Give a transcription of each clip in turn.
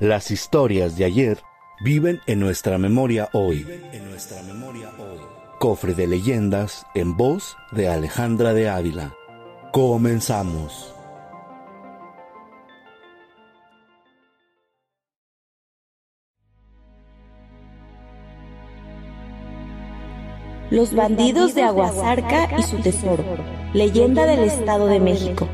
Las historias de ayer viven en nuestra memoria hoy. En nuestra memoria hoy. Cofre de leyendas en voz de Alejandra de Ávila. Comenzamos. Los bandidos de Aguasarca y su tesoro. Leyenda del Estado de México.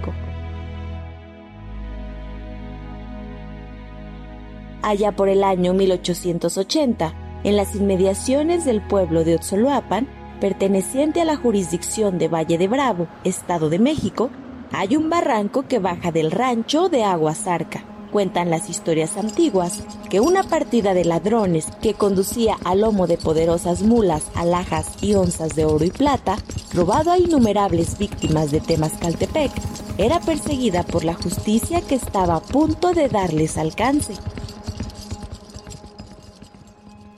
Allá por el año 1880, en las inmediaciones del pueblo de Otzoloapan, perteneciente a la jurisdicción de Valle de Bravo, Estado de México, hay un barranco que baja del rancho de Aguasarca cuentan las historias antiguas que una partida de ladrones que conducía a lomo de poderosas mulas, alhajas y onzas de oro y plata, robado a innumerables víctimas de Temascaltepec, era perseguida por la justicia que estaba a punto de darles alcance.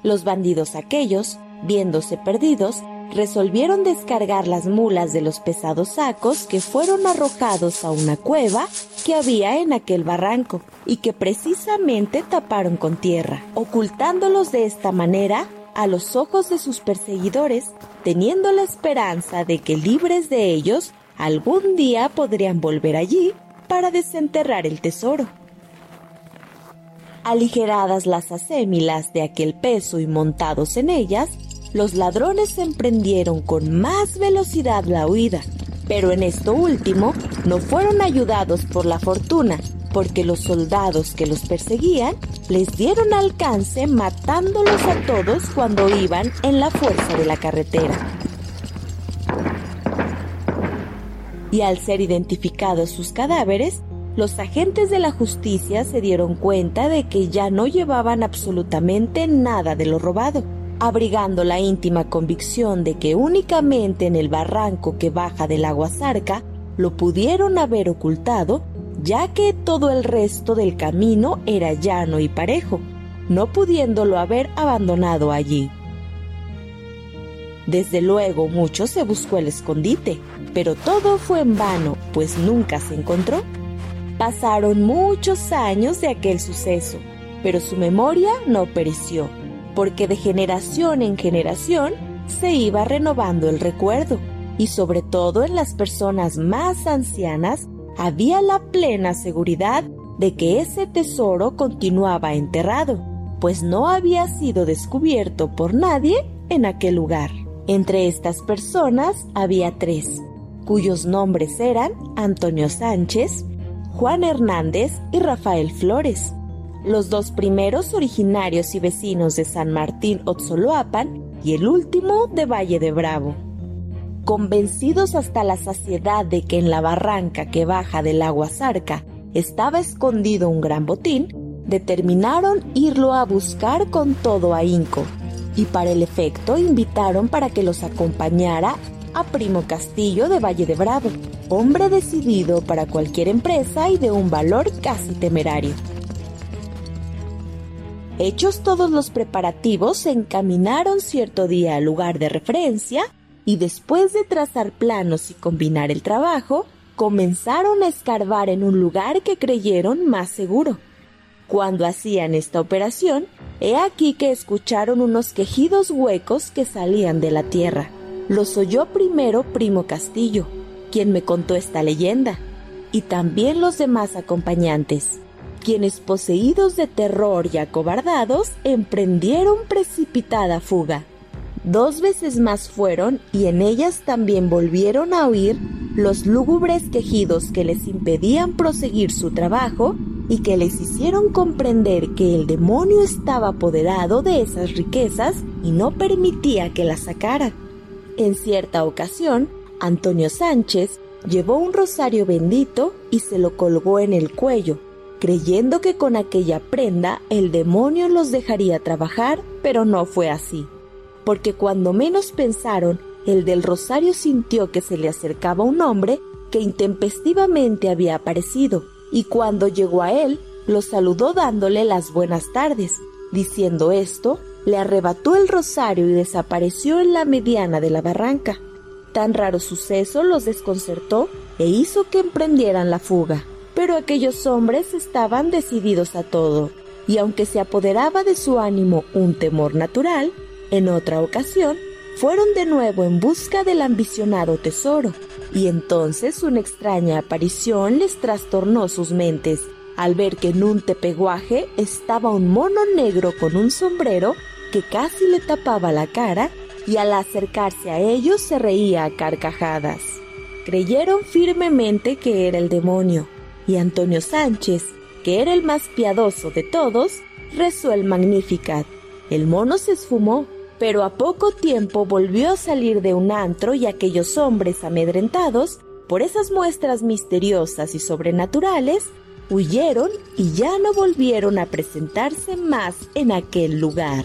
Los bandidos aquellos, viéndose perdidos, resolvieron descargar las mulas de los pesados sacos que fueron arrojados a una cueva que había en aquel barranco y que precisamente taparon con tierra, ocultándolos de esta manera a los ojos de sus perseguidores, teniendo la esperanza de que libres de ellos algún día podrían volver allí para desenterrar el tesoro. Aligeradas las acémilas de aquel peso y montados en ellas, los ladrones emprendieron con más velocidad la huida, pero en esto último no fueron ayudados por la fortuna, porque los soldados que los perseguían les dieron alcance matándolos a todos cuando iban en la fuerza de la carretera. Y al ser identificados sus cadáveres, los agentes de la justicia se dieron cuenta de que ya no llevaban absolutamente nada de lo robado abrigando la íntima convicción de que únicamente en el barranco que baja del agua zarca lo pudieron haber ocultado, ya que todo el resto del camino era llano y parejo, no pudiéndolo haber abandonado allí. Desde luego mucho se buscó el escondite, pero todo fue en vano, pues nunca se encontró. Pasaron muchos años de aquel suceso, pero su memoria no pereció porque de generación en generación se iba renovando el recuerdo y sobre todo en las personas más ancianas había la plena seguridad de que ese tesoro continuaba enterrado, pues no había sido descubierto por nadie en aquel lugar. Entre estas personas había tres, cuyos nombres eran Antonio Sánchez, Juan Hernández y Rafael Flores los dos primeros originarios y vecinos de San Martín Otzoloapan y el último de Valle de Bravo. Convencidos hasta la saciedad de que en la barranca que baja del agua zarca estaba escondido un gran botín, determinaron irlo a buscar con todo ahínco y para el efecto invitaron para que los acompañara a Primo Castillo de Valle de Bravo, hombre decidido para cualquier empresa y de un valor casi temerario. Hechos todos los preparativos, se encaminaron cierto día al lugar de referencia y después de trazar planos y combinar el trabajo, comenzaron a escarbar en un lugar que creyeron más seguro. Cuando hacían esta operación, he aquí que escucharon unos quejidos huecos que salían de la tierra. Los oyó primero Primo Castillo, quien me contó esta leyenda, y también los demás acompañantes, quienes poseídos de terror y acobardados emprendieron precipitada fuga. Dos veces más fueron y en ellas también volvieron a oír los lúgubres quejidos que les impedían proseguir su trabajo y que les hicieron comprender que el demonio estaba apoderado de esas riquezas y no permitía que las sacaran. En cierta ocasión, Antonio Sánchez llevó un rosario bendito y se lo colgó en el cuello, creyendo que con aquella prenda el demonio los dejaría trabajar, pero no fue así, porque cuando menos pensaron, el del rosario sintió que se le acercaba un hombre que intempestivamente había aparecido, y cuando llegó a él, lo saludó dándole las buenas tardes. Diciendo esto, le arrebató el rosario y desapareció en la mediana de la barranca. Tan raro suceso los desconcertó e hizo que emprendieran la fuga. Pero aquellos hombres estaban decididos a todo, y aunque se apoderaba de su ánimo un temor natural, en otra ocasión fueron de nuevo en busca del ambicionado tesoro, y entonces una extraña aparición les trastornó sus mentes al ver que en un tepeguaje estaba un mono negro con un sombrero que casi le tapaba la cara y al acercarse a ellos se reía a carcajadas. Creyeron firmemente que era el demonio, y Antonio Sánchez, que era el más piadoso de todos, rezó el Magnificat. El mono se esfumó, pero a poco tiempo volvió a salir de un antro y aquellos hombres amedrentados por esas muestras misteriosas y sobrenaturales, huyeron y ya no volvieron a presentarse más en aquel lugar.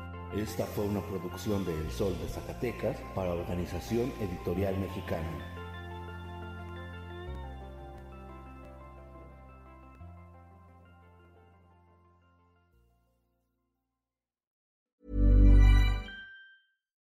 Esta fue una producción de El Sol de Zacatecas para Organización Editorial Mexicana.